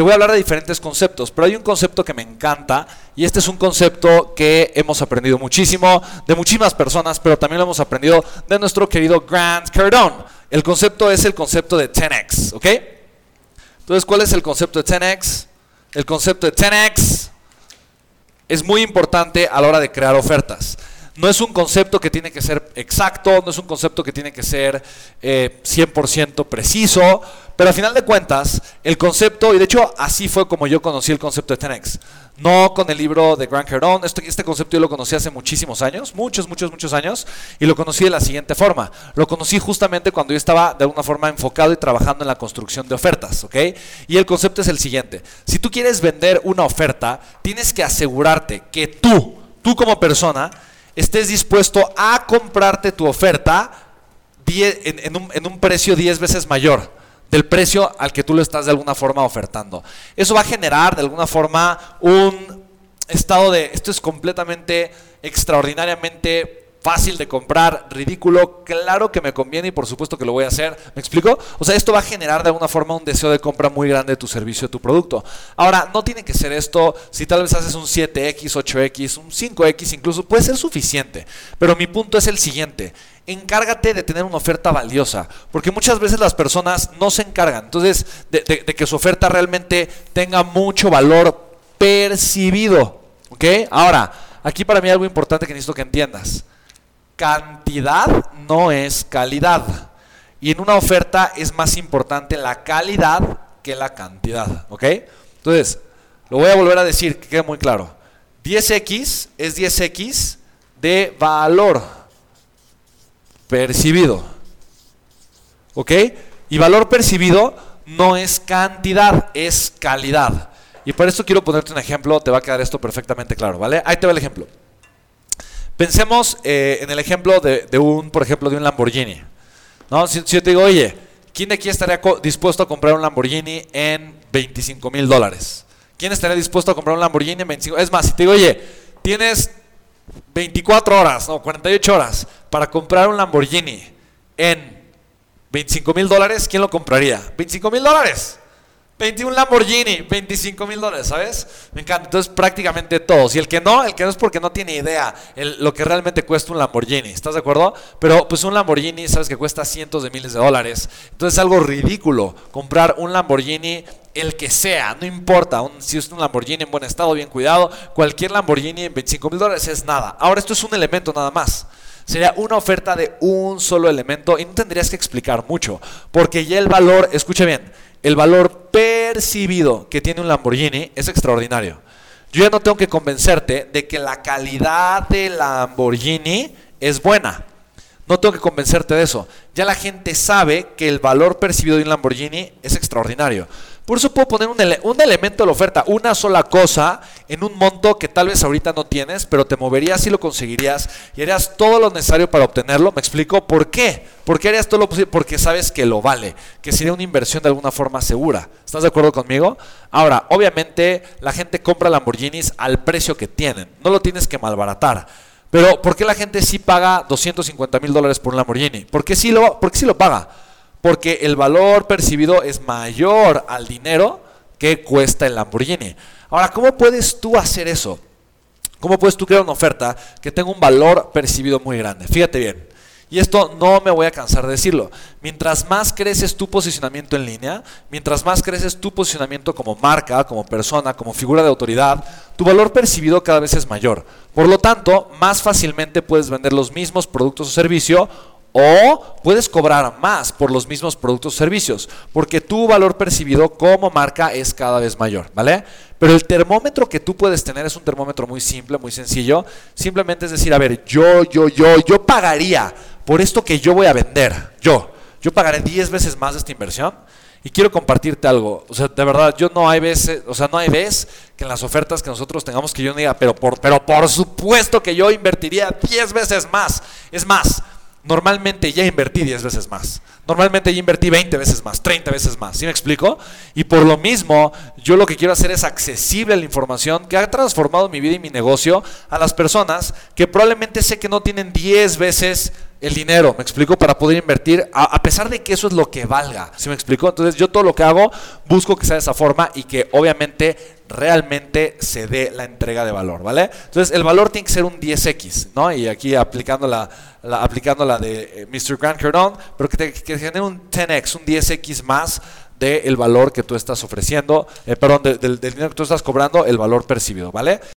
te voy a hablar de diferentes conceptos, pero hay un concepto que me encanta y este es un concepto que hemos aprendido muchísimo de muchísimas personas, pero también lo hemos aprendido de nuestro querido Grant Cardone. El concepto es el concepto de 10x, ¿ok? Entonces, ¿cuál es el concepto de 10x? El concepto de 10x es muy importante a la hora de crear ofertas. No es un concepto que tiene que ser exacto, no es un concepto que tiene que ser 100% eh, preciso, pero a final de cuentas, el concepto, y de hecho así fue como yo conocí el concepto de 10 no con el libro de Grant Cardone, este, este concepto yo lo conocí hace muchísimos años, muchos, muchos, muchos años, y lo conocí de la siguiente forma. Lo conocí justamente cuando yo estaba de alguna forma enfocado y trabajando en la construcción de ofertas, ¿ok? Y el concepto es el siguiente, si tú quieres vender una oferta, tienes que asegurarte que tú, tú como persona, estés dispuesto a comprarte tu oferta en, un, en un precio 10 veces mayor del precio al que tú lo estás de alguna forma ofertando. Eso va a generar de alguna forma un estado de, esto es completamente extraordinariamente fácil de comprar, ridículo, claro que me conviene y por supuesto que lo voy a hacer. ¿Me explico? O sea, esto va a generar de alguna forma un deseo de compra muy grande de tu servicio, de tu producto. Ahora, no tiene que ser esto, si tal vez haces un 7X, 8X, un 5X incluso, puede ser suficiente. Pero mi punto es el siguiente, encárgate de tener una oferta valiosa, porque muchas veces las personas no se encargan, entonces, de, que su oferta realmente tenga mucho valor percibido. ¿Ok? Ahora, aquí para mí algo importante que necesito que entiendas cantidad no es calidad. Y en una oferta es más importante la calidad que la cantidad. ¿Ok? Entonces, lo voy a volver a decir, que quede muy claro. 10x es 10x de valor percibido. ¿Ok? Y valor percibido no es cantidad, es calidad. Y por eso quiero ponerte un ejemplo, te va a quedar esto perfectamente claro, ¿vale? Ahí te va el ejemplo. Pensemos eh, en el ejemplo de, un, por ejemplo, de un Lamborghini. ¿no? Si, yo te digo, oye, ¿quién de aquí estaría dispuesto a comprar un Lamborghini en 25 mil dólares? ¿Quién estaría dispuesto a comprar un Lamborghini en 25? Es más, si te digo, oye, tienes 24 horas, no, 48 horas para comprar un Lamborghini en 25 mil dólares, ¿quién lo compraría? 25 mil dólares. 21 Lamborghini, 25 mil dólares, ¿sabes? Me encanta. Entonces, prácticamente todos. Y el que no, el que no es porque no tiene idea lo que realmente cuesta un Lamborghini. ¿Estás de acuerdo? Pero, pues, un Lamborghini, sabes que cuesta cientos de miles de dólares. Entonces, es algo ridículo comprar un Lamborghini, el que sea, no importa. si es un Lamborghini en buen estado, bien cuidado, cualquier Lamborghini en 25 mil dólares es nada. Ahora, esto es un elemento nada más. Sería una oferta de un solo elemento y no tendrías que explicar mucho, porque ya el valor, escuche bien, el valor percibido que tiene un Lamborghini es extraordinario. Yo ya no tengo que convencerte de que la calidad del Lamborghini es buena. No tengo que convencerte de eso. Ya la gente sabe que el valor percibido de un Lamborghini es extraordinario. Por eso puedo poner un, elemento de la oferta, una sola cosa, en un monto que tal vez ahorita no tienes, pero te moverías y lo conseguirías y harías todo lo necesario para obtenerlo. ¿Me explico? ¿Por qué? ¿Por qué harías todo lo posible? Porque sabes que lo vale, que sería una inversión de alguna forma segura. ¿Estás de acuerdo conmigo? Ahora, obviamente la gente compra Lamborghinis al precio que tienen, no lo tienes que malbaratar. Pero ¿por qué la gente sí paga 250 mil dólares por un Lamborghini? ¿Por qué sí lo, por qué sí lo paga? Porque el valor percibido es mayor al dinero que cuesta el Lamborghini. Ahora, ¿cómo puedes tú hacer eso? ¿Cómo puedes tú crear una oferta que tenga un valor percibido muy grande? Fíjate bien. Y esto no me voy a cansar de decirlo. Mientras más creces tu posicionamiento en línea, mientras más creces tu posicionamiento como marca, como persona, como figura de autoridad, tu valor percibido cada vez es mayor. Por lo tanto, más fácilmente puedes vender los mismos productos o servicios o puedes cobrar más por los mismos productos o servicios, porque tu valor percibido como marca es cada vez mayor, ¿vale? Pero el termómetro que tú puedes tener es un termómetro muy simple, muy sencillo. Simplemente es decir, a ver, yo, yo, yo, yo pagaría por esto que yo voy a vender. Yo, yo pagaré 10 veces más de esta inversión. Y quiero compartirte algo. O sea, de verdad, yo no hay veces, o sea, no hay vez que en las ofertas que nosotros tengamos que yo diga, pero por, pero por supuesto que yo invertiría 10 veces más. Es más, normalmente ya invertí 10 veces más. Normalmente ya invertí 20 veces más, 30 veces más. ¿Sí me explico? Y por lo mismo, yo lo que quiero hacer es accesible la información que ha transformado mi vida y mi negocio a las personas que probablemente sé que no tienen 10 veces el dinero, me explico, para poder invertir, a, pesar de que eso es lo que valga, ¿sí me explico? Entonces yo todo lo que hago busco que sea de esa forma y que obviamente realmente se dé la entrega de valor, ¿vale? Entonces el valor tiene que ser un 10x, ¿no? Y aquí aplicando la, aplicando la de eh, Mr. Grant Cardone, pero que te genere un 10x, un 10x más del valor que tú estás ofreciendo, eh, perdón, de, del dinero que tú estás cobrando, el valor percibido, ¿vale?